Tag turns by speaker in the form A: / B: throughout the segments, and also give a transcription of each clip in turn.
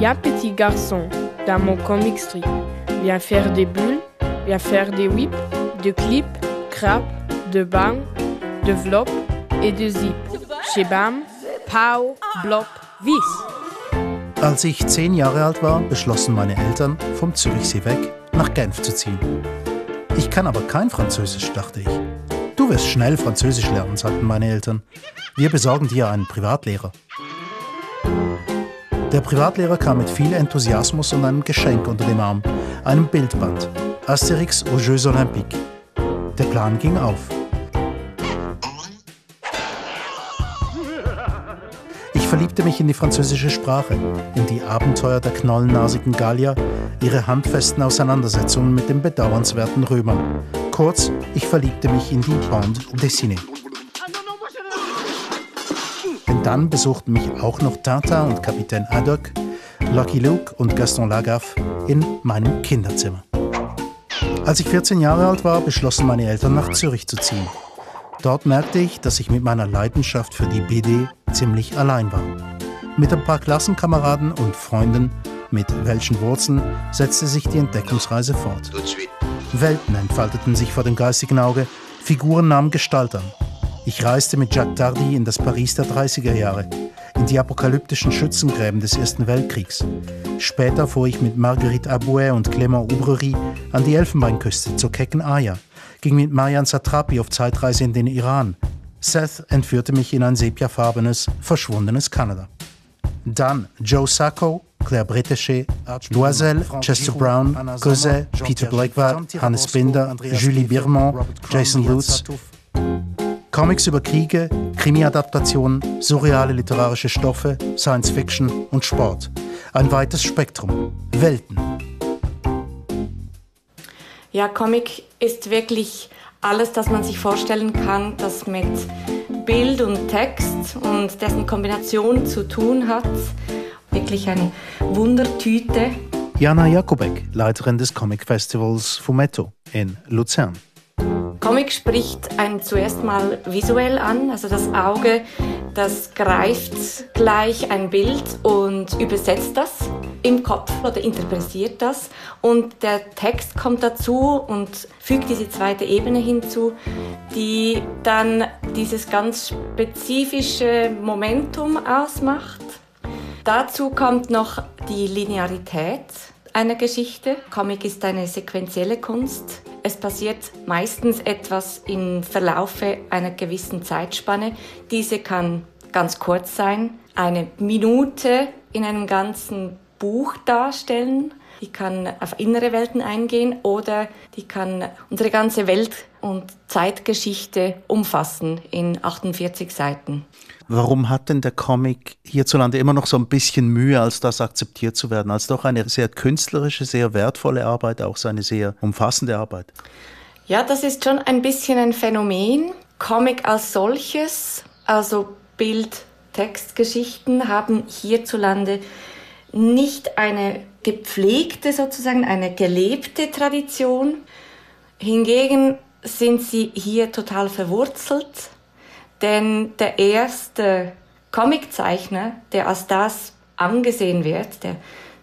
A: Viens petit garçon, dans mon comic strip. Viens faire des bulles, viens faire des whips, de clips, crap, de bang, de vlop et de zip. Chez Bam, Pow, Blop, Wies.
B: Als ich zehn Jahre alt war, beschlossen meine Eltern, vom Zürichsee weg nach Genf zu ziehen. Ich kann aber kein Französisch, dachte ich. Du wirst schnell Französisch lernen, sagten meine Eltern. Wir besorgen dir einen Privatlehrer. Der Privatlehrer kam mit viel Enthusiasmus und einem Geschenk unter dem Arm, einem Bildband, Asterix aux Jeux Olympiques. Der Plan ging auf. Ich verliebte mich in die französische Sprache, in die Abenteuer der knollennasigen Gallier, ihre handfesten Auseinandersetzungen mit den bedauernswerten Römern. Kurz, ich verliebte mich in die Bande dessinée. Denn dann besuchten mich auch noch Tintin und Kapitän Haddock, Lucky Luke und Gaston Lagaffe in meinem Kinderzimmer. Als ich 14 Jahre alt war, beschlossen meine Eltern nach Zürich zu ziehen. Dort merkte ich, dass ich mit meiner Leidenschaft für die BD ziemlich allein war. Mit ein paar Klassenkameraden und Freunden mit welchen Wurzeln setzte sich die Entdeckungsreise fort. Welten entfalteten sich vor dem geistigen Auge, Figuren nahmen Gestalt an. Ich reiste mit Jacques Tardy in das Paris der 30er Jahre, in die apokalyptischen Schützengräben des Ersten Weltkriegs. Später fuhr ich mit Marguerite Abouet und Clément Oubrerie an die Elfenbeinküste zur kecken Aya, ging mit Marian Satrapi auf Zeitreise in den Iran. Seth entführte mich in ein sepiafarbenes, verschwundenes Kanada. Dann Joe Sacco, Claire Bretéché, Loisel, Chester Brown, Cosette, Peter Blakeward, Hannes Binder, Julie Birmont, Jason Lutz. Comics über Kriege, Krimi-Adaptationen, surreale literarische Stoffe, Science Fiction und Sport. Ein weites Spektrum. Welten.
C: Ja, Comic ist wirklich alles, das man sich vorstellen kann, das mit Bild und Text und dessen Kombination zu tun hat. Wirklich eine Wundertüte.
B: Jana Jakubek, Leiterin des Comic Festivals Fumetto in Luzern.
C: Comic spricht einen zuerst mal visuell an, also das Auge, das greift gleich ein Bild und übersetzt das im Kopf oder interpretiert das und der Text kommt dazu und fügt diese zweite Ebene hinzu, die dann dieses ganz spezifische Momentum ausmacht. Dazu kommt noch die Linearität einer Geschichte. Comic ist eine sequentielle Kunst. Es passiert meistens etwas im Verlaufe einer gewissen Zeitspanne. Diese kann ganz kurz sein, eine Minute in einem ganzen Buch darstellen. Die kann auf innere Welten eingehen oder die kann unsere ganze Welt und Zeitgeschichte umfassen in 48 Seiten.
B: Warum hat denn der Comic hierzulande immer noch so ein bisschen Mühe, als das akzeptiert zu werden, als doch eine sehr künstlerische, sehr wertvolle Arbeit, auch seine sehr umfassende Arbeit?
C: Ja, das ist schon ein bisschen ein Phänomen. Comic als solches, also Bild, Textgeschichten haben hierzulande nicht eine gepflegte, sozusagen eine gelebte Tradition. Hingegen sind sie hier total verwurzelt denn der erste Comiczeichner, der als das angesehen wird, der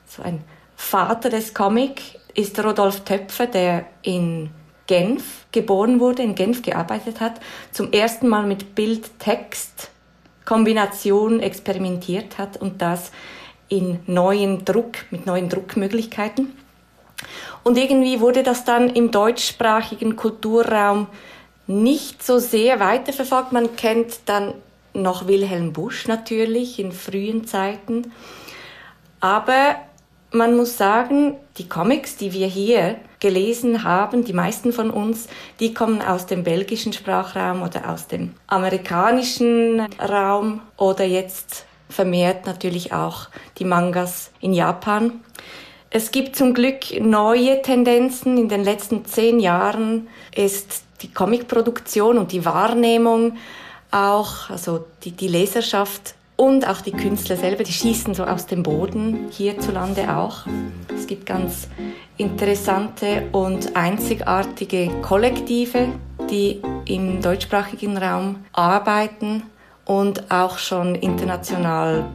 C: so ein Vater des Comic, ist Rodolf Töpfer, der in Genf geboren wurde, in Genf gearbeitet hat, zum ersten Mal mit Bild-Text-Kombination experimentiert hat und das in neuen Druck, mit neuen Druckmöglichkeiten. Und irgendwie wurde das dann im deutschsprachigen Kulturraum nicht so sehr weiterverfolgt. Man kennt dann noch Wilhelm Busch natürlich in frühen Zeiten. Aber man muss sagen, die Comics, die wir hier gelesen haben, die meisten von uns, die kommen aus dem belgischen Sprachraum oder aus dem amerikanischen Raum oder jetzt vermehrt natürlich auch die Mangas in Japan. Es gibt zum Glück neue Tendenzen. In den letzten zehn Jahren ist die Comicproduktion und die Wahrnehmung auch, also die, die Leserschaft und auch die Künstler selber, die schießen so aus dem Boden hierzulande auch. Es gibt ganz interessante und einzigartige Kollektive, die im deutschsprachigen Raum arbeiten und auch schon international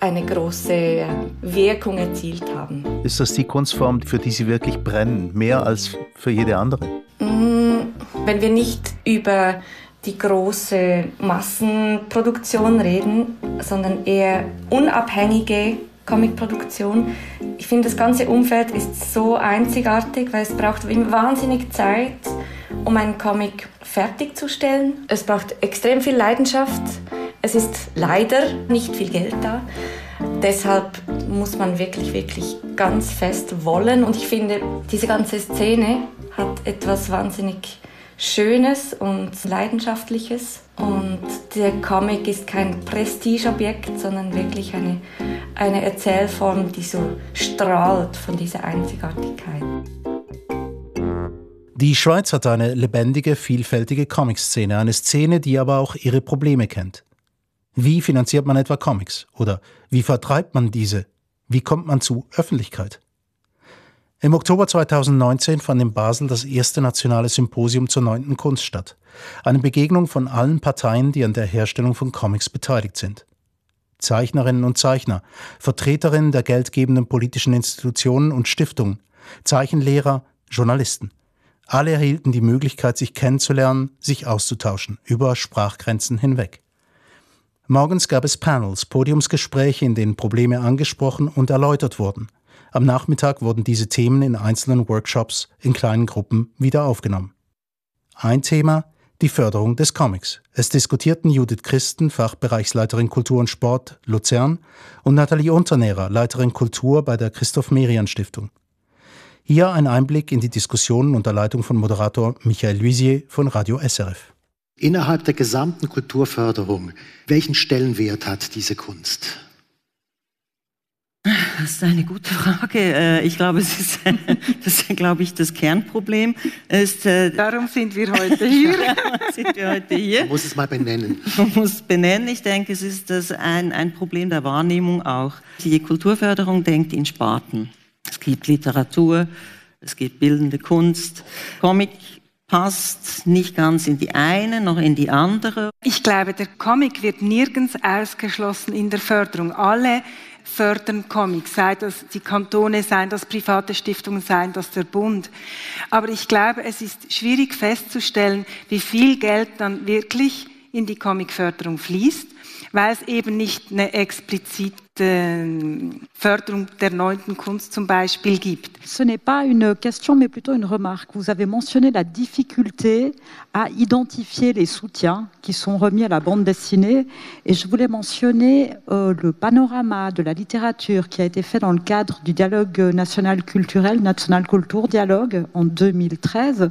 C: eine große Wirkung erzielt haben.
B: Ist das die Kunstform, für die Sie wirklich brennen, mehr als für jede andere?
C: Mm, wenn wir nicht über die große Massenproduktion reden, sondern eher unabhängige Comicproduktion. Ich finde, das ganze Umfeld ist so einzigartig, weil es braucht wahnsinnig Zeit, um einen Comic fertigzustellen. Es braucht extrem viel Leidenschaft. Es ist leider nicht viel Geld da. Deshalb muss man wirklich, wirklich ganz fest wollen. Und ich finde, diese ganze Szene hat etwas wahnsinnig Schönes und Leidenschaftliches. Und der Comic ist kein Prestigeobjekt, sondern wirklich eine, eine Erzählform, die so strahlt von dieser Einzigartigkeit.
B: Die Schweiz hat eine lebendige, vielfältige Comic-Szene, eine Szene, die aber auch ihre Probleme kennt. Wie finanziert man etwa Comics? Oder wie vertreibt man diese? Wie kommt man zu Öffentlichkeit? Im Oktober 2019 fand in Basel das erste nationale Symposium zur neunten Kunst statt. Eine Begegnung von allen Parteien, die an der Herstellung von Comics beteiligt sind. Zeichnerinnen und Zeichner, Vertreterinnen der geldgebenden politischen Institutionen und Stiftungen, Zeichenlehrer, Journalisten. Alle erhielten die Möglichkeit, sich kennenzulernen, sich auszutauschen, über Sprachgrenzen hinweg. Morgens gab es Panels, Podiumsgespräche, in denen Probleme angesprochen und erläutert wurden. Am Nachmittag wurden diese Themen in einzelnen Workshops in kleinen Gruppen wieder aufgenommen. Ein Thema, die Förderung des Comics. Es diskutierten Judith Christen, Fachbereichsleiterin Kultur und Sport Luzern, und Nathalie Unternehrer, Leiterin Kultur bei der Christoph Merian Stiftung. Hier ein Einblick in die Diskussionen unter Leitung von Moderator Michael Luisier von Radio SRF.
D: Innerhalb der gesamten Kulturförderung, welchen Stellenwert hat diese Kunst?
E: Das ist eine gute Frage. Äh, ich glaube, es ist, das ist, glaube ich, das Kernproblem. Ist,
F: äh, Darum sind wir heute hier.
E: sind wir heute hier.
D: Man muss es mal benennen.
E: Man muss es benennen. Ich denke, es ist das ein, ein Problem der Wahrnehmung auch. Die Kulturförderung denkt in Sparten. Es gibt Literatur, es gibt bildende Kunst, Comic passt nicht ganz in die eine noch in die andere.
F: Ich glaube, der Comic wird nirgends ausgeschlossen in der Förderung. Alle fördern Comics, sei das die Kantone, seien das private Stiftungen, seien das der Bund. Aber ich glaube, es ist schwierig festzustellen, wie viel Geld dann wirklich in die Comicförderung fließt weil es eben nicht eine explizite Gibt.
G: Ce n'est pas une question, mais plutôt une remarque. Vous avez mentionné la difficulté à identifier les soutiens qui sont remis à la bande dessinée, et je voulais mentionner euh, le panorama de la littérature qui a été fait dans le cadre du dialogue national culturel, National Culture Dialogue, en 2013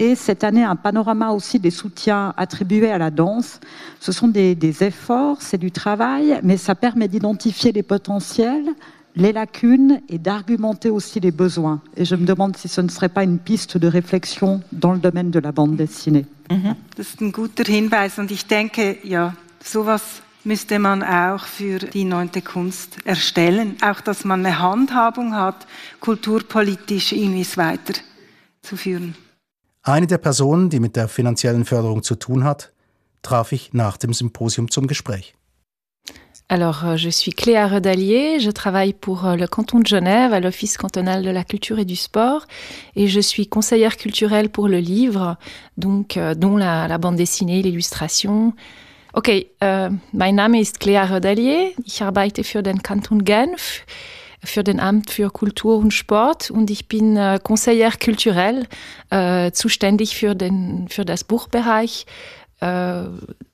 G: et cette année un panorama aussi des soutiens attribués à la danse. Ce sont des, des efforts, c'est du travail, mais ça permet d'identifier les potentiels, les lacunes et d'argumenter aussi les besoins. Et je me demande si ce ne serait pas une piste de réflexion dans le domaine de la bande dessinée.
F: Mhm. Das ist ein guter Hinweis und ich denke, ja, sowas müsste man auch für die neunte Kunst erstellen. Auch, dass man eine Handhabung hat, kulturpolitisch irgendwie weiterzuführen.
B: Eine der Personen, die mit der finanziellen Förderung zu tun hat, traf ich nach dem Symposium zum Gespräch.
H: Alors, euh, je suis Cléa Redalier, je travaille pour euh, le canton de Genève à l'Office cantonal de la culture et du sport et je suis conseillère culturelle pour le livre, donc euh, dont la, la, bande dessinée, l'illustration. Okay, äh, mein Name ist Cléa Redalier, ich arbeite für den Kanton Genf für den Amt für Kultur und Sport und ich bin äh, Conseillère kulturell, äh, zuständig für, den, für das Buchbereich, äh,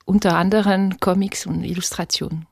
H: unter anderem Comics und Illustrationen.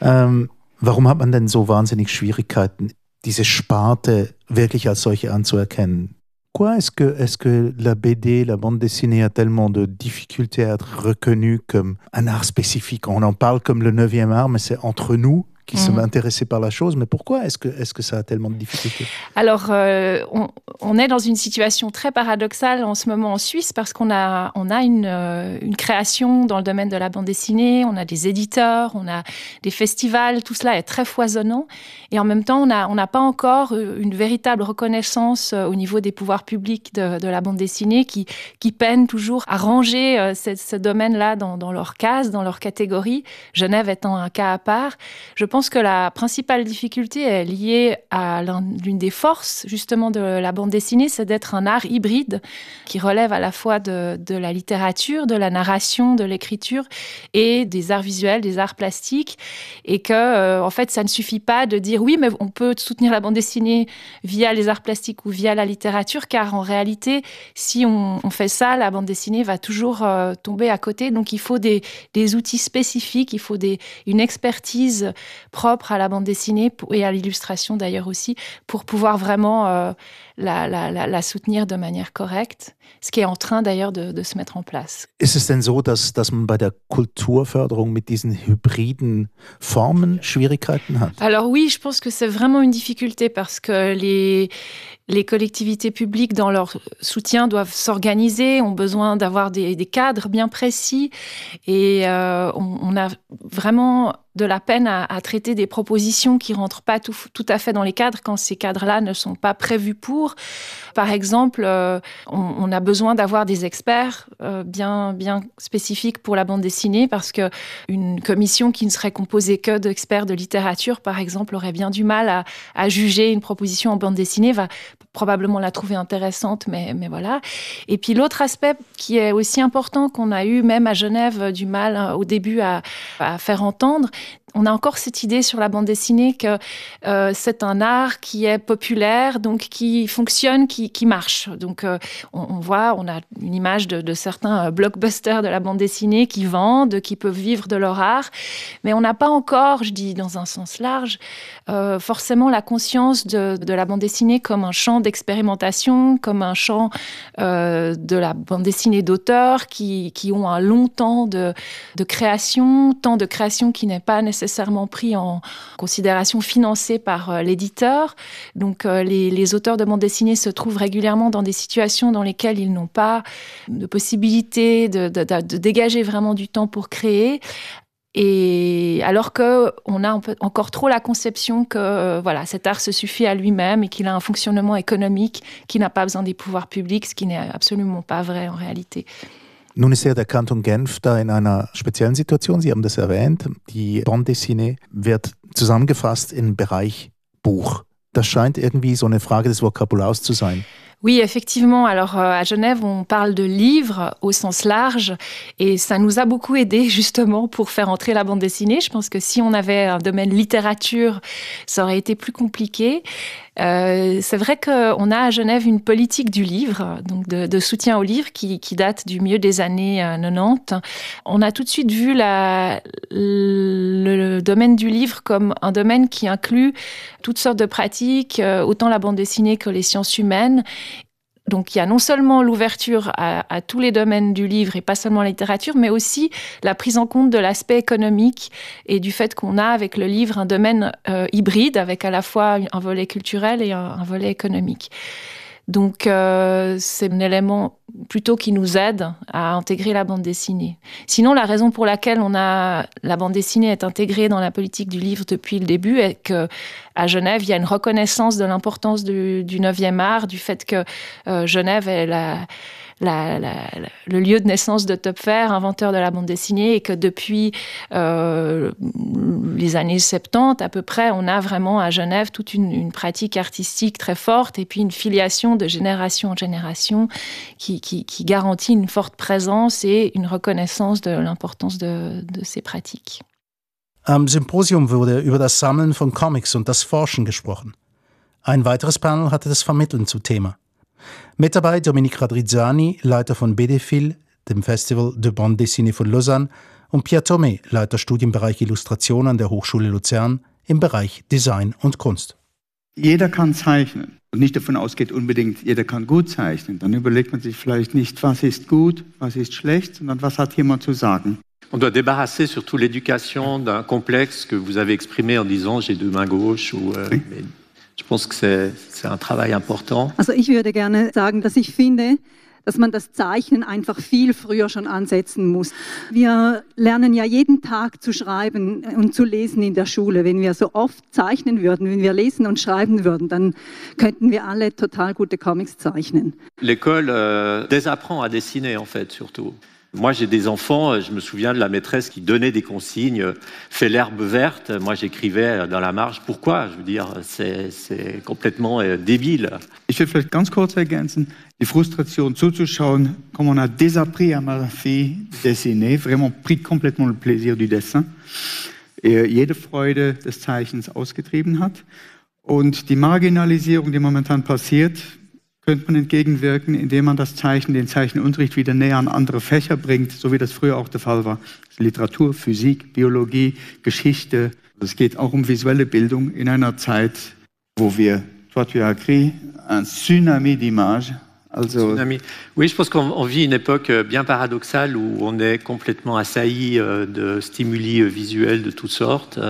B: Ähm, warum hat man denn so wahnsinnig Schwierigkeiten, diese Sparte wirklich als solche anzuerkennen? Pourquoi est-ce que, est que la BD, la bande dessinée a tellement de difficultés à être reconnue comme un art spécifique On en parle comme le 9e art, mais c'est entre nous qui sont mhm. intéressés par la chose. Mais pourquoi est-ce que, est que ça a tellement de difficultés?
H: Alors, euh, on, on, est dans une situation très paradoxale en ce moment en Suisse parce qu'on a, on a une, euh, une, création dans le domaine de la bande dessinée, on a des éditeurs, on a des festivals, tout cela est très foisonnant. Et en même temps, on n'a on pas encore une véritable reconnaissance euh, au niveau des pouvoirs publics de, de la bande dessinée qui, qui peinent toujours à ranger euh, ce, ce domaine-là dans, dans leur case, dans leur catégorie. Genève étant un cas à part. Je pense que la principale difficulté est liée à l'une des forces justement de la bande dessinée, c'est d'être un art hybride qui relève à la fois de, la littérature, de la narration, de l'écriture et des arts visuels, des arts plastiques, et que euh, en fait ça ne suffit pas de dire oui, mais on peut soutenir la bande dessinée via les arts plastiques ou via la littérature, car en réalité, si on, on fait ça, la bande dessinée va toujours euh, tomber à côté. Donc il faut des, des outils spécifiques, il faut des, une expertise propre à la bande dessinée et à l'illustration d'ailleurs aussi, pour pouvoir vraiment euh, la, la, la, soutenir de manière correcte, ce qui est en train d'ailleurs de, de, se mettre en place.
B: Ist es denn so, dass, dass man bei der Kulturförderung mit diesen hybriden Formen Schwierigkeiten hat?
H: Alors oui, je pense que c'est vraiment une difficulté parce que les, les collectivités publiques, dans leur soutien, doivent s'organiser, ont besoin d'avoir des, des, cadres bien précis et euh, on, on a vraiment de la peine à, à, traiter des propositions qui rentrent pas tout, tout, à fait dans les cadres quand ces cadres-là ne sont pas prévus pour. Par exemple, euh, on, a besoin d'avoir des experts euh, bien, bien spécifiques pour la bande dessinée parce que une commission qui ne serait composée que d'experts de littérature, par exemple, aurait bien du mal à, juger une proposition en bande dessinée, va probablement la trouver intéressante, mais, voilà. Et puis l'autre aspect qui est aussi important qu'on a eu même à Genève du mal hein, au début à faire entendre, on a encore cette idée sur la bande dessinée que euh, c'est un art qui est populaire, donc qui fonctionne, qui, marche. Donc euh, on, voit, on a une image de, certains euh, blockbusters de la bande dessinée qui vendent, qui peuvent vivre de leur art, mais on n'a pas encore, je dis dans un sens large, forcément la conscience de, la bande dessinée comme un champ d'expérimentation, comme un champ de la bande dessinée d'auteurs qui, ont un long temps de, création, temps de création qui n'est pas nécessairement pris en considération financé par euh, l'éditeur. Donc euh, les, auteurs de bande dessinée se trouvent régulièrement dans des situations dans lesquelles ils n'ont pas de possibilité de dégager vraiment du temps pour créer. Et alors que on a encore trop la conception que euh, voilà cet art se suffit à lui-même et qu'il a un fonctionnement économique qui n'a pas besoin des pouvoirs publics, ce qui n'est absolument pas vrai en réalité.
B: Nun ist ja der Kanton Genf da in einer speziellen Situation. Sie haben das erwähnt. Die Bande dessinée wird zusammengefasst im Bereich Buch. Das scheint irgendwie so eine Frage des Vokabulars zu sein.
H: Oui, effectivement. Alors euh, à Genève, on parle de livres au sens large et ça nous a beaucoup aidé justement pour faire entrer la bande dessinée. Je pense que si on avait un domaine littérature, ça aurait été plus compliqué. Euh, c'est vrai qu'on a à Genève une politique du livre, donc de, soutien au livre qui, date du milieu des années 90. Euh, on a tout de suite vu le, domaine du livre comme un domaine qui inclut toutes sortes de pratiques, autant la bande dessinée que les sciences humaines donc il y a non seulement l'ouverture à, tous les domaines du livre et pas seulement la littérature, mais aussi la prise en compte de l'aspect économique et du fait qu'on a avec le livre un domaine euh, hybride avec à la fois un volet culturel et un, un volet économique. Donc euh, c'est un élément plutôt qui nous aide à intégrer la bande dessinée. Sinon la raison pour laquelle on a la bande dessinée est intégrée dans la politique du livre depuis le début est que à Genève il y a une reconnaissance de l'importance du, du 9e art, du fait que euh, Genève est le lieu de naissance de Topfer, inventeur de la bande dessinée, et que depuis euh, les années 70 à peu près, on a vraiment à Genève toute une, une, pratique artistique très forte et puis une filiation de génération en génération qui, qui, qui garantit une forte présence et une reconnaissance de l'importance de, de ces pratiques.
B: Am Symposium wurde über das Sammeln von Comics und das Forschen gesprochen. Ein weiteres Panel hatte das Vermitteln zu Thema. Mit dabei Dominique Radrizzani, Leiter von BDFIL, dem Festival de Bande Dessinée von Lausanne, und Pierre Thomé, Leiter Studienbereich Illustration an der Hochschule Luzern im Bereich Design und Kunst.
I: Jeder kann zeichnen und nicht davon ausgeht unbedingt, jeder kann gut zeichnen. Dann überlegt man sich vielleicht nicht, was ist gut, was ist schlecht, sondern was hat jemand zu sagen.
J: On doit débarrasser surtout l'éducation d'un complexe que vous avez exprimé en disant j'ai deux mains gauches ou euh, oui. Je pense que c'est un travail important.
K: Also ich würde gerne sagen, dass ich finde, dass man das Zeichnen einfach viel früher schon ansetzen muss. Wir lernen ja jeden Tag zu schreiben und zu lesen in der Schule. Wenn wir so oft zeichnen würden, wenn wir lesen und schreiben würden, dann könnten wir alle total gute Comics zeichnen.
J: L'école euh, désapprend à dessiner en fait surtout. Moi, j'ai des enfants, je me souviens de la maîtresse qui donnait des consignes, fais l'herbe verte. Moi, j'écrivais dans la marge, pourquoi? Je veux dire, c'est complètement euh, débile.
I: Ich will vielleicht ganz kurz ergänzen, die Frustration zuzuschauen, comme on a désappris à ma fille dessiner, vraiment pris complètement le plaisir du dessin, et jede Freude des Zeichens ausgetrieben hat. Und die Marginalisierung, die momentan passiert, könnte man entgegenwirken, indem man das Zeichen, den Zeichenunterricht wieder näher an andere Fächer bringt, so wie das früher auch der Fall war. Literatur, Physik, Biologie, Geschichte. Es geht auch um visuelle Bildung in einer Zeit, wo wir, toi tu as écrit, un tsunami d'images. Also
J: Tsunami. Oui, je pense qu'on vit une époque euh, bien paradoxale où on est complètement assailli euh, de stimuli euh, visuels de toutes sortes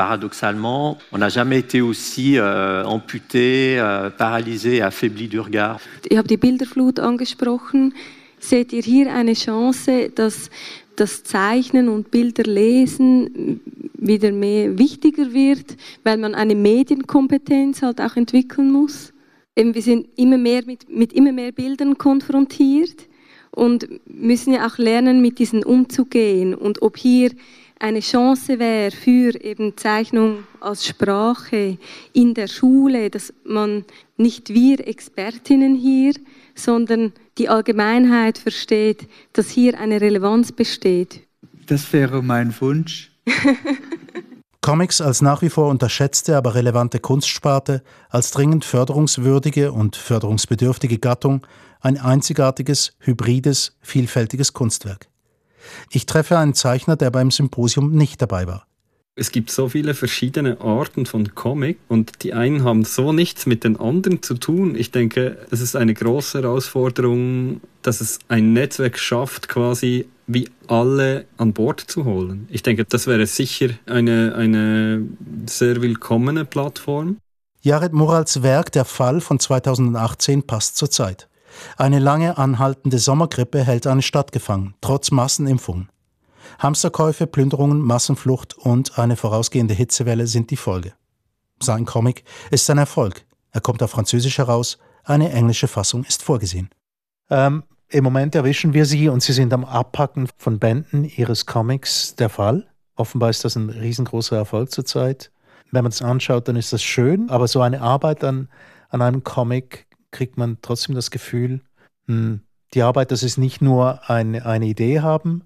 J: paradoxalement, on n'a jamais été aussi äh, amputé, äh, paralysé, affaibli du regard.
L: Ich habe die Bilderflut angesprochen. Seht ihr hier eine Chance, dass das Zeichnen und Bilderlesen wieder mehr wichtiger wird, weil man eine Medienkompetenz halt auch entwickeln muss? Eben, wir sind immer mehr mit, mit immer mehr Bildern konfrontiert und müssen ja auch lernen, mit diesen umzugehen. Und ob hier eine Chance wäre für eben Zeichnung als Sprache in der Schule, dass man nicht wir Expertinnen hier, sondern die Allgemeinheit versteht, dass hier eine Relevanz besteht.
I: Das wäre mein Wunsch.
B: Comics als nach wie vor unterschätzte, aber relevante Kunstsparte, als dringend förderungswürdige und förderungsbedürftige Gattung, ein einzigartiges, hybrides, vielfältiges Kunstwerk. Ich treffe einen Zeichner, der beim Symposium nicht dabei war.
M: Es gibt so viele verschiedene Arten von Comic und die einen haben so nichts mit den anderen zu tun. Ich denke, es ist eine große Herausforderung, dass es ein Netzwerk schafft, quasi wie alle an Bord zu holen. Ich denke, das wäre sicher eine, eine sehr willkommene Plattform.
B: Jared Murals Werk Der Fall von 2018 passt zur Zeit. Eine lange anhaltende Sommergrippe hält eine Stadt gefangen, trotz Massenimpfungen. Hamsterkäufe, Plünderungen, Massenflucht und eine vorausgehende Hitzewelle sind die Folge. Sein Comic ist ein Erfolg. Er kommt auf Französisch heraus, eine englische Fassung ist vorgesehen. Ähm, Im Moment erwischen wir Sie und Sie sind am Abpacken von Bänden Ihres Comics der Fall. Offenbar ist das ein riesengroßer Erfolg zurzeit. Wenn man es anschaut, dann ist das schön, aber so eine Arbeit an, an einem Comic kriegt man trotzdem das Gefühl, hm, die Arbeit, das ist nicht nur eine, eine Idee haben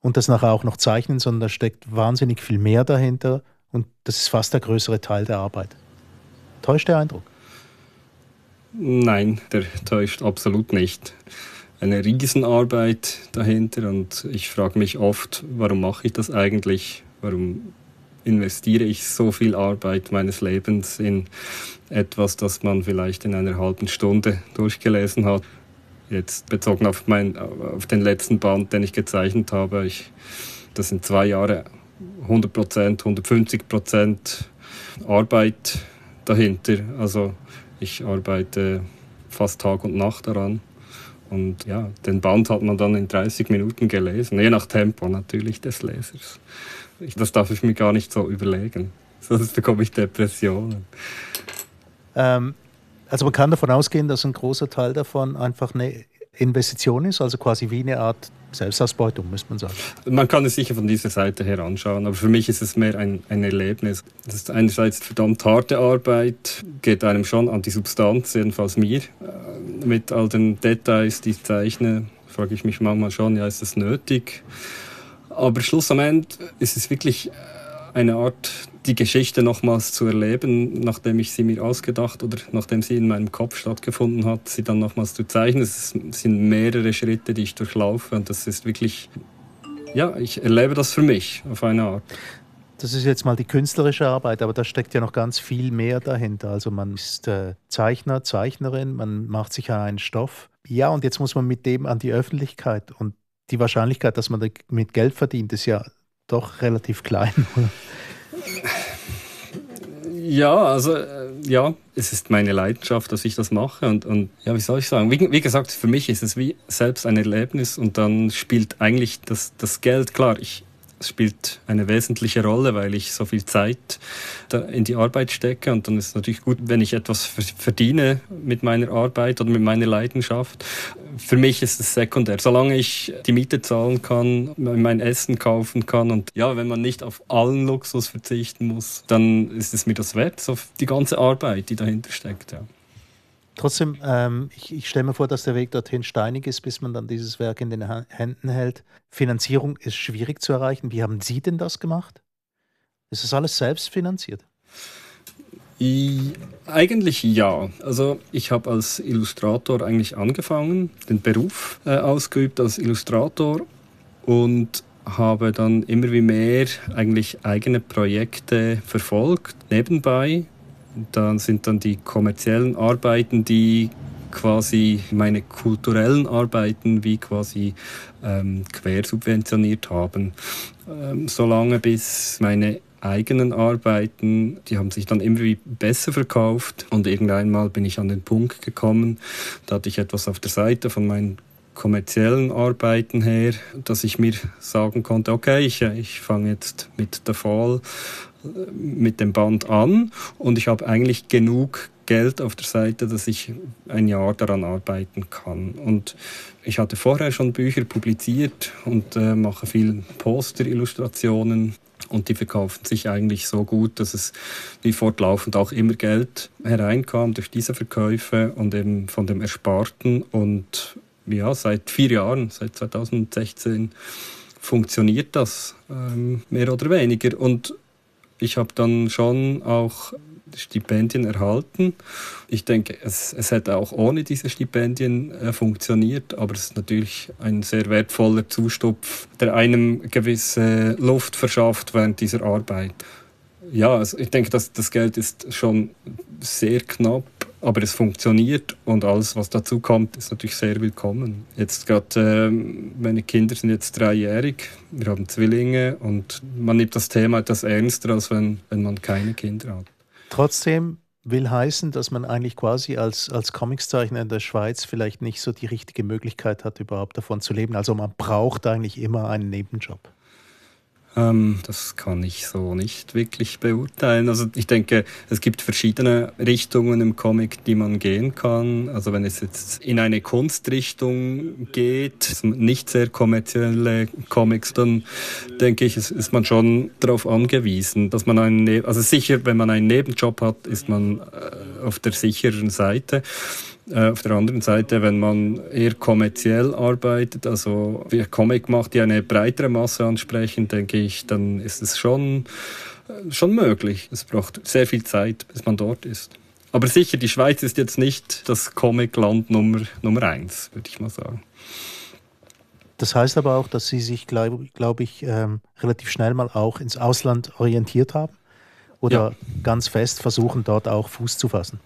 B: und das nachher auch noch zeichnen, sondern da steckt wahnsinnig viel mehr dahinter und das ist fast der größere Teil der Arbeit. Täuscht der Eindruck?
M: Nein, der täuscht absolut nicht. Eine Riesenarbeit dahinter und ich frage mich oft, warum mache ich das eigentlich? Warum investiere ich so viel Arbeit meines Lebens in etwas, das man vielleicht in einer halben Stunde durchgelesen hat. Jetzt bezogen auf, mein, auf den letzten Band, den ich gezeichnet habe, ich, das sind zwei Jahre 100 Prozent, 150 Prozent Arbeit dahinter. Also ich arbeite fast Tag und Nacht daran. Und ja, den Band hat man dann in 30 Minuten gelesen, je nach Tempo natürlich des Lesers. Das darf ich mir gar nicht so überlegen, sonst bekomme ich Depressionen.
B: Ähm, also man kann davon ausgehen, dass ein großer Teil davon einfach eine Investition ist, also quasi wie eine Art Selbstausbeutung, müsste man sagen.
M: Man kann es sicher von dieser Seite her anschauen, aber für mich ist es mehr ein, ein Erlebnis. Das ist einerseits verdammt harte Arbeit, geht einem schon an die Substanz, jedenfalls mir. Äh, mit all den Details, die ich zeichne, frage ich mich manchmal schon, ja, ist das nötig? Aber Schluss am Ende ist es wirklich eine Art, die Geschichte nochmals zu erleben, nachdem ich sie mir ausgedacht oder nachdem sie in meinem Kopf stattgefunden hat, sie dann nochmals zu zeichnen. Es sind mehrere Schritte, die ich durchlaufe und das ist wirklich, ja, ich erlebe das für mich auf eine Art.
B: Das ist jetzt mal die künstlerische Arbeit, aber da steckt ja noch ganz viel mehr dahinter. Also man ist äh, Zeichner, Zeichnerin, man macht sich einen Stoff. Ja, und jetzt muss man mit dem an die Öffentlichkeit. Und die Wahrscheinlichkeit, dass man damit Geld verdient, ist ja doch relativ klein.
M: Ja, also äh, ja, es ist meine Leidenschaft, dass ich das mache und, und ja, wie soll ich sagen? Wie, wie, gesagt, für mich ist es wie selbst ein Erlebnis und dann spielt eigentlich das, das Geld, klar, ich, Es spielt eine wesentliche Rolle, weil ich so viel Zeit in die Arbeit stecke. Und dann ist es natürlich gut, wenn ich etwas verdiene mit meiner Arbeit oder mit meiner Leidenschaft. Für mich ist es sekundär. Solange ich die Miete zahlen kann, mein Essen kaufen kann und ja, wenn man nicht auf allen Luxus verzichten muss, dann ist es mir das wert, so die ganze Arbeit, die dahinter steckt. Ja.
B: Trotzdem, ähm, ich, ich stelle mir vor, dass der Weg dorthin steinig ist, bis man dann dieses Werk in den Händen hält. Finanzierung ist schwierig zu erreichen. Wie haben Sie denn das gemacht? Ist das alles selbst finanziert?
M: I, eigentlich ja. Also ich habe als Illustrator eigentlich angefangen, den Beruf äh, ausgeübt als Illustrator und habe dann immer wie mehr eigentlich eigene Projekte verfolgt nebenbei dann sind dann die kommerziellen Arbeiten, die quasi meine kulturellen Arbeiten wie quasi ähm, quersubventioniert haben. Ähm, solange bis meine eigenen Arbeiten, die haben sich dann immer wie besser verkauft und irgendwann mal bin ich an den Punkt gekommen, da hatte ich etwas auf der Seite von meinen kommerziellen Arbeiten her, dass ich mir sagen konnte, okay, ich, ich fange jetzt mit der Fall mit dem Band an und ich habe eigentlich genug Geld auf der Seite, dass ich ein Jahr daran arbeiten kann. Und ich hatte vorher schon Bücher publiziert und äh, mache viel Poster-Illustrationen und die verkaufen sich eigentlich so gut, dass es wie fortlaufend auch immer Geld hereinkam durch diese Verkäufe und eben von dem Ersparten. Und ja, seit vier Jahren, seit 2016, funktioniert das ähm, mehr oder weniger. Und ich habe dann schon auch Stipendien erhalten. Ich denke, es, es hätte auch ohne diese Stipendien äh, funktioniert, aber es ist natürlich ein sehr wertvoller Zustupf, der einem gewisse Luft verschafft während dieser Arbeit. Ja, also ich denke, dass das Geld ist schon sehr knapp aber es funktioniert und alles, was dazu kommt, ist natürlich sehr willkommen. Jetzt gerade, ähm, meine Kinder sind jetzt dreijährig, wir haben Zwillinge und man nimmt das Thema etwas ernster, als wenn, wenn man keine Kinder hat.
B: Trotzdem will heißen, dass man eigentlich quasi als, als Comicszeichner in der Schweiz vielleicht nicht so die richtige Möglichkeit hat, überhaupt davon zu leben. Also man braucht eigentlich immer einen Nebenjob.
M: Ähm, das kann ich so nicht wirklich beurteilen. Also ich denke, es gibt verschiedene Richtungen im Comic, die man gehen kann. Also wenn es jetzt in eine Kunstrichtung geht, nicht sehr kommerzielle Comics, dann denke ich, ist man schon darauf angewiesen, dass man einen, ne-, also sicher, wenn man einen Nebenjob hat, ist man äh, auf der sicheren Seite. Äh, auf der anderen Seite, wenn man eher kommerziell arbeitet, also wie Comic macht, die eine breitere Masse ansprechen, denke ich, dann ist es schon, äh, schon möglich. Es braucht sehr viel Zeit, bis man dort ist. Aber sicher, die Schweiz ist jetzt nicht das Comic-Land Nummer, Nummer eins, würde ich mal sagen.
B: Das heißt aber auch, dass Sie sich, glaube glaub ich, ähm, relativ schnell mal auch ins Ausland orientiert haben oder ja. ganz fest versuchen, dort auch Fuß zu fassen.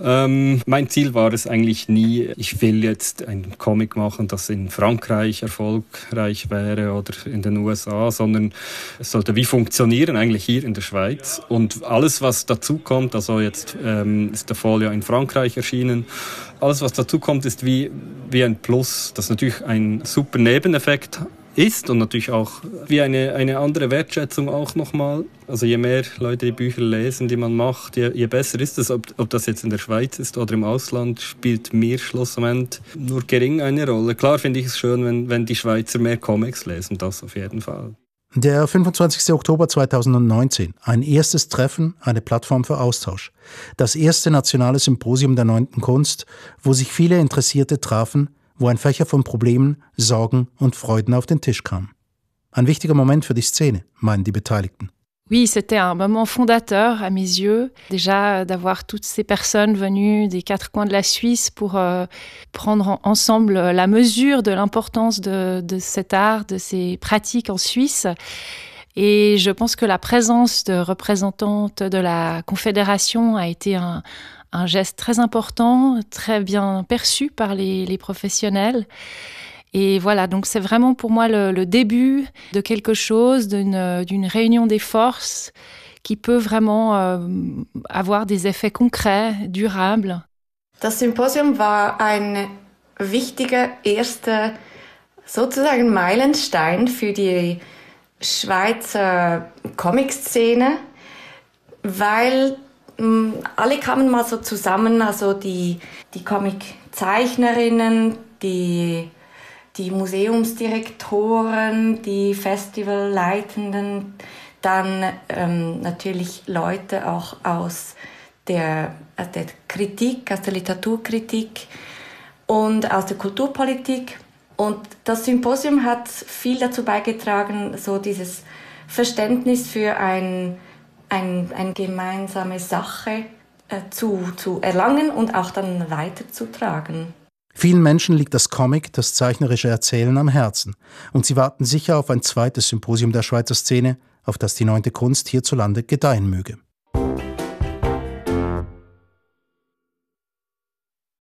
M: Ähm, mein Ziel war es eigentlich nie, ich will jetzt ein Comic machen, das in Frankreich erfolgreich wäre oder in den USA, sondern es sollte wie funktionieren, eigentlich hier in der Schweiz. Und alles, was dazu kommt, also jetzt ähm, ist der ja in Frankreich erschienen, alles, was dazu kommt, ist wie, wie ein Plus, das natürlich ein super Nebeneffekt ist und natürlich auch wie eine, eine andere Wertschätzung auch nochmal. Also je mehr Leute die Bücher lesen, die man macht, je, je besser ist es. Ob, ob das jetzt in der Schweiz ist oder im Ausland, spielt mir schlussendlich nur gering eine Rolle. Klar finde ich es schön, wenn, wenn die Schweizer mehr Comics lesen, das auf jeden Fall.
B: Der 25. Oktober 2019, ein erstes Treffen, eine Plattform für Austausch. Das erste nationale Symposium der neunten Kunst, wo sich viele Interessierte trafen, wo ein Fächer von Problemen, Sorgen und Freuden auf den Tisch kam. Ein wichtiger Moment für die Szene, meinen die Beteiligten.
H: Oui, c'était un moment fondateur à mes yeux, déjà d'avoir toutes ces personnes venues des quatre coins de la Suisse pour euh, prendre ensemble la mesure de l'importance de, de cet art, de ces pratiques en Suisse. Et je pense que la présence de représentantes de la Confédération a été un, un geste très important, très bien perçu par les, les professionnels. Et voilà, donc c'est vraiment pour moi le, le début de quelque chose, d'une réunion des forces qui peut vraiment euh, avoir des effets concrets, durables.
C: Das Symposium war ein wichtiger erster sozusagen Meilenstein für die Schweizer Comic-Szene, weil alle kamen mal so zusammen, also die, die Comic-Zeichnerinnen, die, die Museumsdirektoren, die Festivalleitenden, dann ähm, natürlich Leute auch aus der, aus der Kritik, aus der Literaturkritik und aus der Kulturpolitik. Und das Symposium hat viel dazu beigetragen, so dieses Verständnis für ein, ein, eine gemeinsame Sache äh, zu, zu erlangen und auch dann weiterzutragen.
B: Vielen Menschen liegt das Comic, das zeichnerische Erzählen am Herzen. Und sie warten sicher auf ein zweites Symposium der Schweizer Szene, auf das die neunte Kunst hierzulande gedeihen möge.